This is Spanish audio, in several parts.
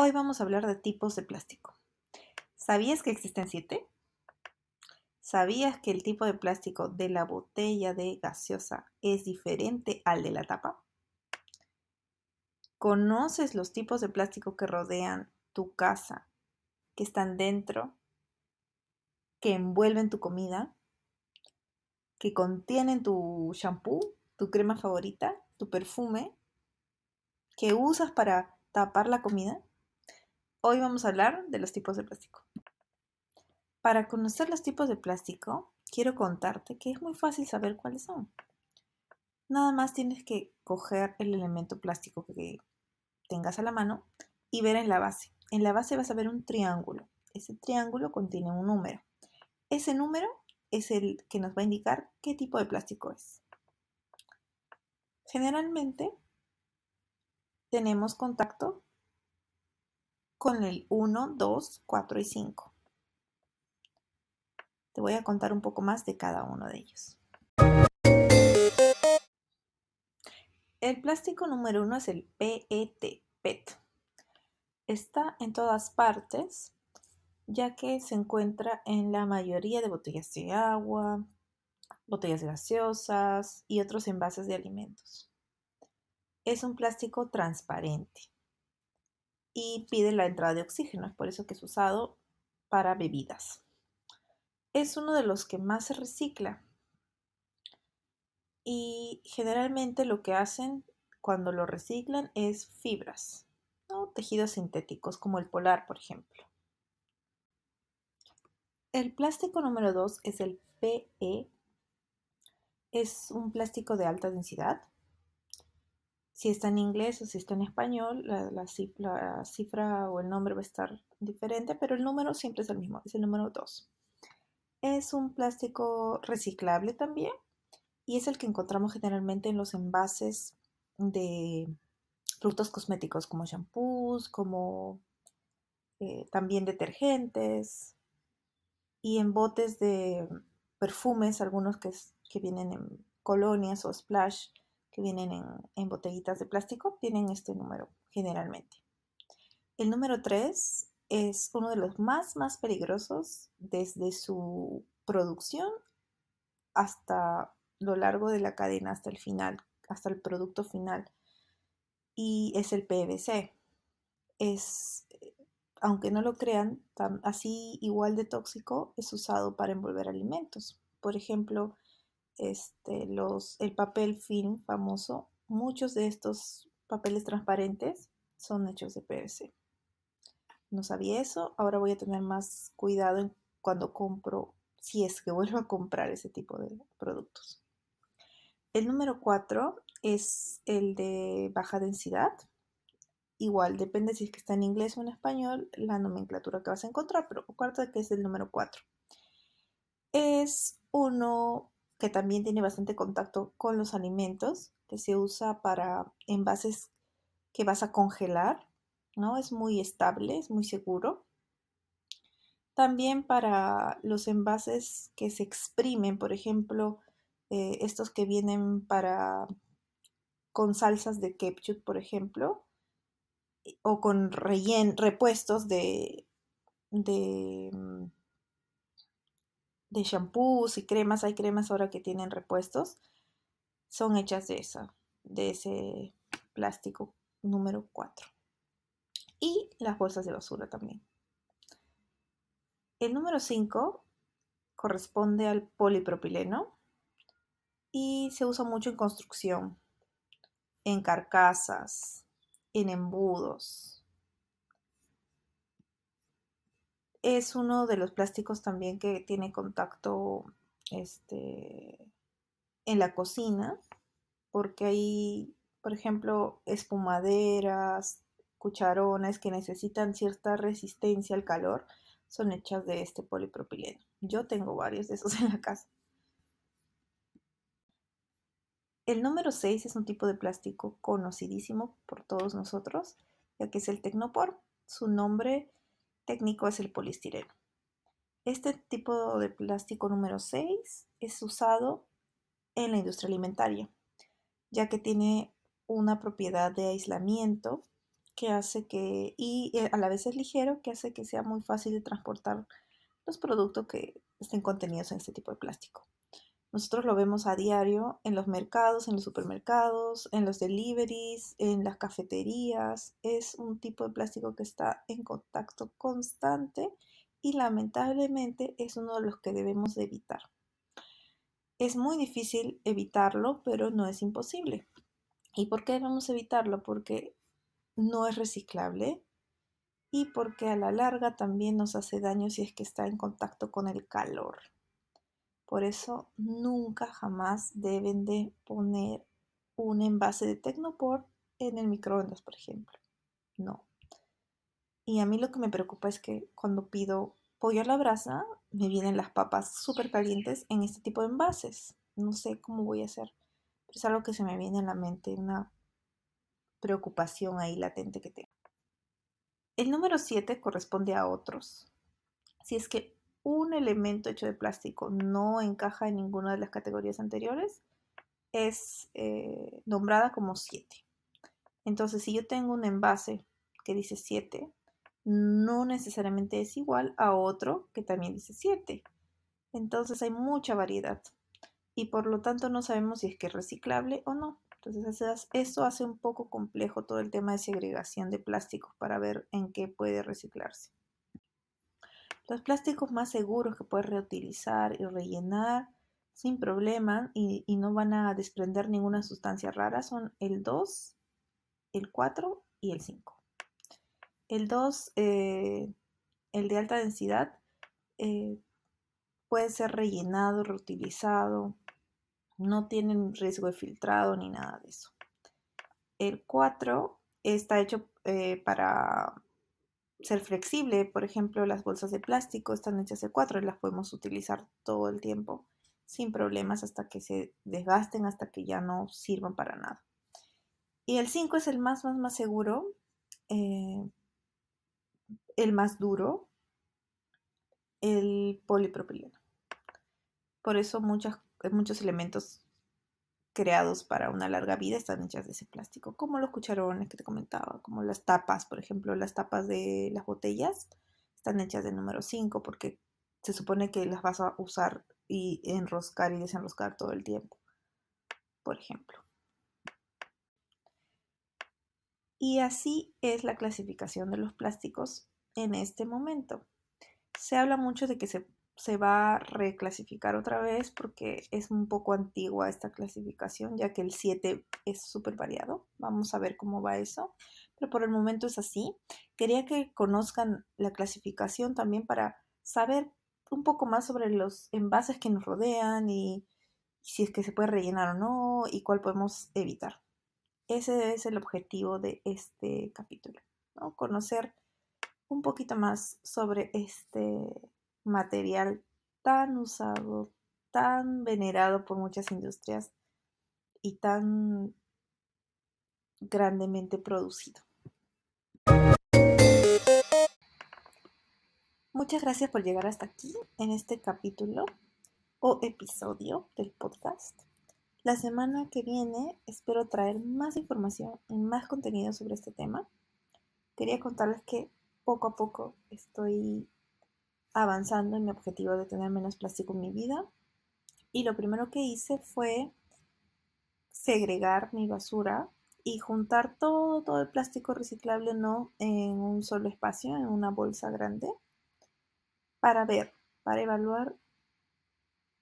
Hoy vamos a hablar de tipos de plástico. ¿Sabías que existen siete? ¿Sabías que el tipo de plástico de la botella de gaseosa es diferente al de la tapa? ¿Conoces los tipos de plástico que rodean tu casa, que están dentro, que envuelven tu comida, que contienen tu shampoo, tu crema favorita, tu perfume, que usas para tapar la comida? Hoy vamos a hablar de los tipos de plástico. Para conocer los tipos de plástico, quiero contarte que es muy fácil saber cuáles son. Nada más tienes que coger el elemento plástico que tengas a la mano y ver en la base. En la base vas a ver un triángulo. Ese triángulo contiene un número. Ese número es el que nos va a indicar qué tipo de plástico es. Generalmente tenemos contacto con el 1, 2, 4 y 5. Te voy a contar un poco más de cada uno de ellos. El plástico número uno es el PET, PET. Está en todas partes, ya que se encuentra en la mayoría de botellas de agua, botellas gaseosas y otros envases de alimentos. Es un plástico transparente y pide la entrada de oxígeno, es por eso que es usado para bebidas. Es uno de los que más se recicla y generalmente lo que hacen cuando lo reciclan es fibras, ¿no? tejidos sintéticos como el polar, por ejemplo. El plástico número 2 es el PE. Es un plástico de alta densidad si está en inglés o si está en español, la, cifra, o el nombre va a estar diferente, pero el número siempre es el mismo, es el número 2. Es un plástico reciclable también y es el que encontramos generalmente en los envases de productos cosméticos como shampoos, como eh, también detergentes y en botes de perfumes, algunos que, que vienen en colonias o splash vienen en, botellitas de plástico tienen este número generalmente. El número 3 es uno de los más, más peligrosos desde su producción hasta lo largo de la cadena, hasta el final, hasta el producto final. Y es el PVC. Es, aunque no lo crean, así igual de tóxico, es usado para envolver alimentos. Por ejemplo, este, los, el papel film famoso, muchos de estos papeles transparentes son hechos de PVC. No sabía eso, ahora voy a tener más cuidado cuando compro, si es que vuelvo a comprar ese tipo de productos. El número 4 es el de baja densidad. Igual, depende si es que está en inglés o en español, la nomenclatura que vas a encontrar, pero cuarto que es el número 4. Es uno que también tiene bastante contacto con los alimentos, que se usa para envases que vas a congelar, ¿no? Es muy estable, es muy seguro. También para los envases que se exprimen, por ejemplo, eh, estos que vienen para con salsas de ketchup, por ejemplo, o con rellen, repuestos de, mm, de shampoos y cremas, hay cremas ahora que tienen repuestos, son hechas de esa, de ese plástico número 4. Y las bolsas de basura también. El número 5 corresponde al polipropileno y se usa mucho en construcción, en carcasas, en embudos, es uno de los plásticos también que tiene contacto este, en la cocina, porque hay, por ejemplo, espumaderas, cucharones que necesitan cierta resistencia al calor, son hechas de este polipropileno. Yo tengo varios de esos en la casa. El número 6 es un tipo de plástico conocidísimo por todos nosotros, ya que es el Tecnopor. Su nombre técnico es el poliestireno. Este tipo de plástico número 6 es usado en la industria alimentaria, ya que tiene una propiedad de aislamiento que hace que, y eh, a la vez es ligero, que hace que sea muy fácil de transportar los productos que estén contenidos en este tipo de plástico. Nosotros lo vemos a diario en los mercados, en los supermercados, en los deliveries, en las cafeterías. Es un tipo de plástico que está en contacto constante y lamentablemente es uno de los que debemos de evitar. Es muy difícil evitarlo, pero no es imposible. ¿Y por qué debemos evitarlo? Porque no es reciclable y porque a la larga también nos hace daño si es que está en contacto con el calor. Por eso nunca jamás deben de poner un envase de Tecnopor en el microondas, por ejemplo. No. Y a mí lo que me preocupa es que cuando pido pollo a la brasa, me vienen las papas súper calientes en este tipo de envases. No sé cómo voy a hacer. Pero es algo que se me viene a la mente, una preocupación ahí latente que tengo. El número 7 corresponde a otros. Si es que un elemento hecho de plástico no encaja en ninguna de las categorías anteriores, es eh, nombrada como 7. Entonces, si yo tengo un envase que dice 7, no necesariamente es igual a otro que también dice 7. Entonces hay mucha variedad y por lo tanto no sabemos si es que es reciclable o no. Entonces eso hace un poco complejo todo el tema de segregación de plásticos para ver en qué puede reciclarse. Los plásticos más seguros que puedes reutilizar y rellenar sin problema y, no van a desprender ninguna sustancia rara son el 2, el 4 y el 5. El 2, eh, el de alta densidad, eh, puede ser rellenado, reutilizado, no tienen riesgo de filtrado ni nada de eso. El 4 está hecho eh, para ser flexible. Por ejemplo, las bolsas de plástico están hechas de cuatro y las podemos utilizar todo el tiempo sin problemas hasta que se desgasten, hasta que ya no sirvan para nada. Y el 5 es el más, más, más seguro, eh, el más duro, el polipropileno. Por eso muchas, muchos elementos creados para una larga vida están hechas de ese plástico, como los cucharones que te comentaba, como las tapas, por ejemplo, las tapas de las botellas están hechas de número 5 porque se supone que las vas a usar y enroscar y desenroscar todo el tiempo, por ejemplo. Y así es la clasificación de los plásticos en este momento. Se habla mucho de que se se va a reclasificar otra vez porque es un poco antigua esta clasificación, ya que el 7 es súper variado. Vamos a ver cómo va eso, pero por el momento es así. Quería que conozcan la clasificación también para saber un poco más sobre los envases que nos rodean y si es que se puede rellenar o no y cuál podemos evitar. Ese es el objetivo de este capítulo, ¿no? Conocer un poquito más sobre este material tan usado, tan venerado por muchas industrias y tan grandemente producido. Muchas gracias por llegar hasta aquí en este capítulo o episodio del podcast. La semana que viene espero traer más información y más contenido sobre este tema. Quería contarles que poco a poco estoy avanzando en mi objetivo de tener menos plástico en mi vida. Y lo primero que hice fue segregar mi basura y juntar todo, todo el plástico reciclable no en un solo espacio, en una bolsa grande, para ver, para evaluar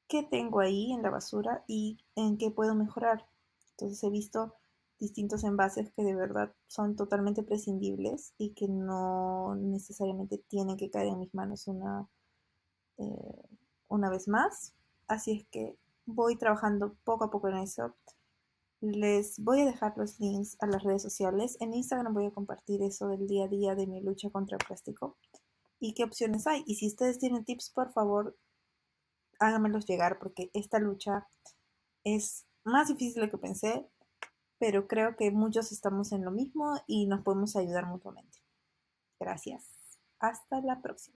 qué tengo ahí en la basura y en qué puedo mejorar. Entonces he visto distintos envases que de verdad son totalmente prescindibles y que no necesariamente tienen que caer en mis manos una, eh, una vez más. Así es que voy trabajando poco a poco en eso. Les voy a dejar los links a las redes sociales. En Instagram voy a compartir eso del día a día de mi lucha contra el plástico y qué opciones hay. Y si ustedes tienen tips, por favor, háganmelos llegar porque esta lucha es más difícil de lo que pensé, pero creo que muchos estamos en lo mismo y nos podemos ayudar mutuamente. Gracias. Hasta la próxima.